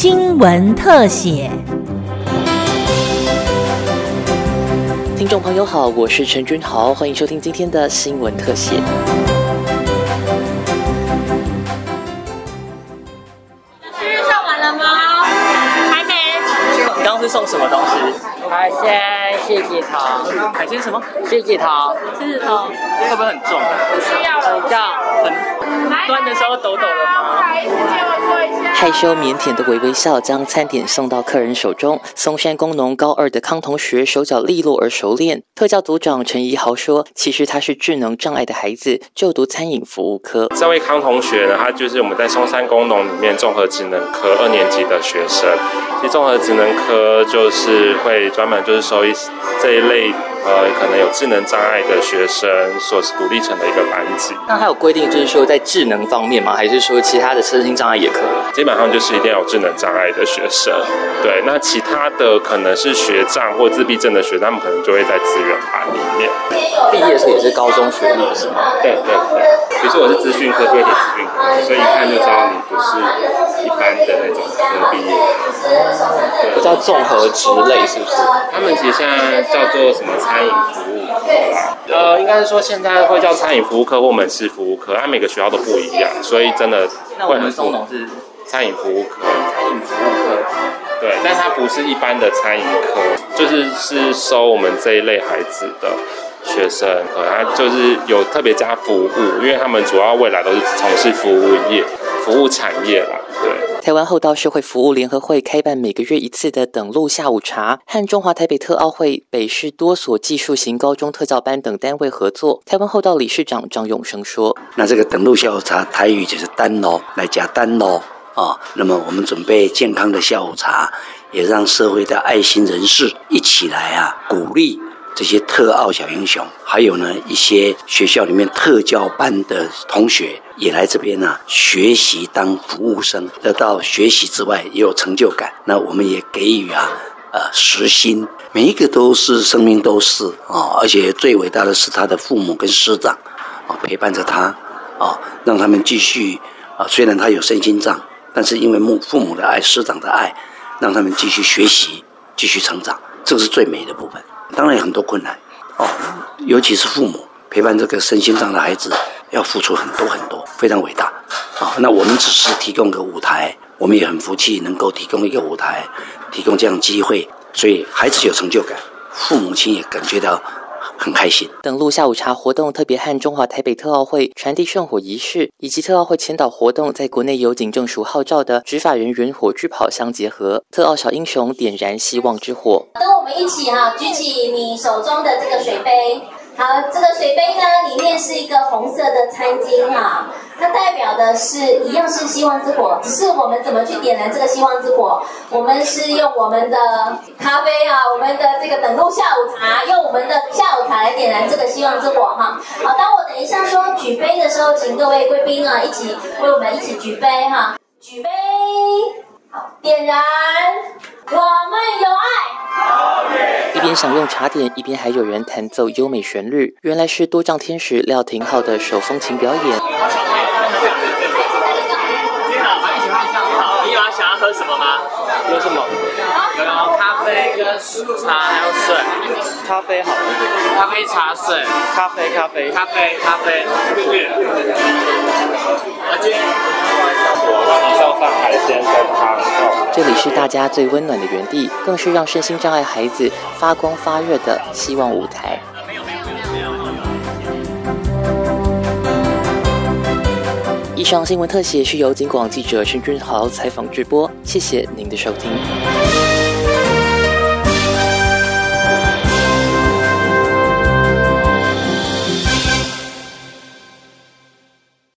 新闻特写。听众朋友好，我是陈君豪，欢迎收听今天的新闻特写。生日上完了吗？还没。你刚刚是送什么东西？海鲜四季头，海鲜什么？四季头狮子头会不会很重？不需要了。很重，很端的时候抖抖的吗？不好意思，借我做一下。害羞腼腆的微微笑，将餐点送到客人手中。松山工农高二的康同学手脚利落而熟练。特教组长陈怡豪说：“其实他是智能障碍的孩子，就读餐饮服务科。这位康同学呢，他就是我们在松山工农里面综合职能科二年级的学生。其实综合职能科就是会专门就是收一这一类呃可能有智能障碍的学生所独立成的一个班级。那还有规定，就是说在智能方面吗？还是说其他的身心障碍也可以？基本上就是一定要有智能障碍的学生。对，那其他的可能是学障或自闭症的学生，他们可能就会在资源班里面。毕业的时候也是高中学历，不是吗？对对对，比如说我是资讯科，就会填资讯科，所以一看就知道你不是一般的那种科毕业。不叫综合职类，是不是？他们其实现在叫做什么餐饮服务呃，应该是说现在会叫餐饮服务科或门市服务科，它每个学校都不一样，所以真的会很多餐饮服务科。餐饮服务科。对，但它不是一般的餐饮科，就是是收我们这一类孩子的学生，可能他就是有特别加服务，因为他们主要未来都是从事服务业、服务产业啦。对，台湾厚道社会服务联合会开办每个月一次的等路下午茶，和中华台北特奥会、北市多所技术型高中特教班等单位合作。台湾厚道理事长张永生说那这个等路下午茶，台语就是单喽，来加单喽啊。那么我们准备健康的下午茶，也让社会的爱心人士一起来啊，鼓励这些特奥小英雄，还有呢一些学校里面特教班的同学也来这边呢、学习当服务生，得到学习之外也有成就感。那我们也给予啊呃实薪，每一个都是生命都是啊，而且最伟大的是他的父母跟师长啊陪伴着他啊，让他们继续啊，虽然他有身心障，但是因为母父母的爱、师长的爱，让他们继续学习、继续成长，这个是最美的部分。当然有很多困难哦，尤其是父母陪伴这个身心上的孩子，要付出很多很多，非常伟大。啊、那我们只是提供个舞台，我们也很服气能够提供一个舞台，提供这样机会，所以孩子有成就感，父母亲也感觉到很开心。等路下午茶活动特别和中华台北特奥会传递圣火仪式，以及特奥会前导活动在国内有警政署号召的执法人员火炬跑相结合，特奥小英雄点燃希望之火。跟我们一起哈，举起你手中的这个水杯。好，这个水杯呢，里面是一个红色的餐巾哈，它代表的是一样是希望之火，只是我们怎么去点燃这个希望之火？我们是用我们的咖啡啊，我们的这个等路下午茶，用我们的下午茶来点燃这个希望之火哈。好，当我等一下说举杯的时候，请各位贵宾啊一起为我们一起举杯哈，举杯，好，点燃，我们有爱。一边享用茶点，一边还有人弹奏优美旋律，原来是多障天使廖廷浩的手风琴表演。你好，你有想要喝什么吗？有什么？有咖啡跟茶还有水，咖啡好，咖啡茶水，咖啡咖啡。咖啡咖啡。这里是大家最温暖的园地，更是让身心障碍孩子发光发热的希望舞台。上新闻特写是由警广记者陈君豪采访直播，谢谢您的收听。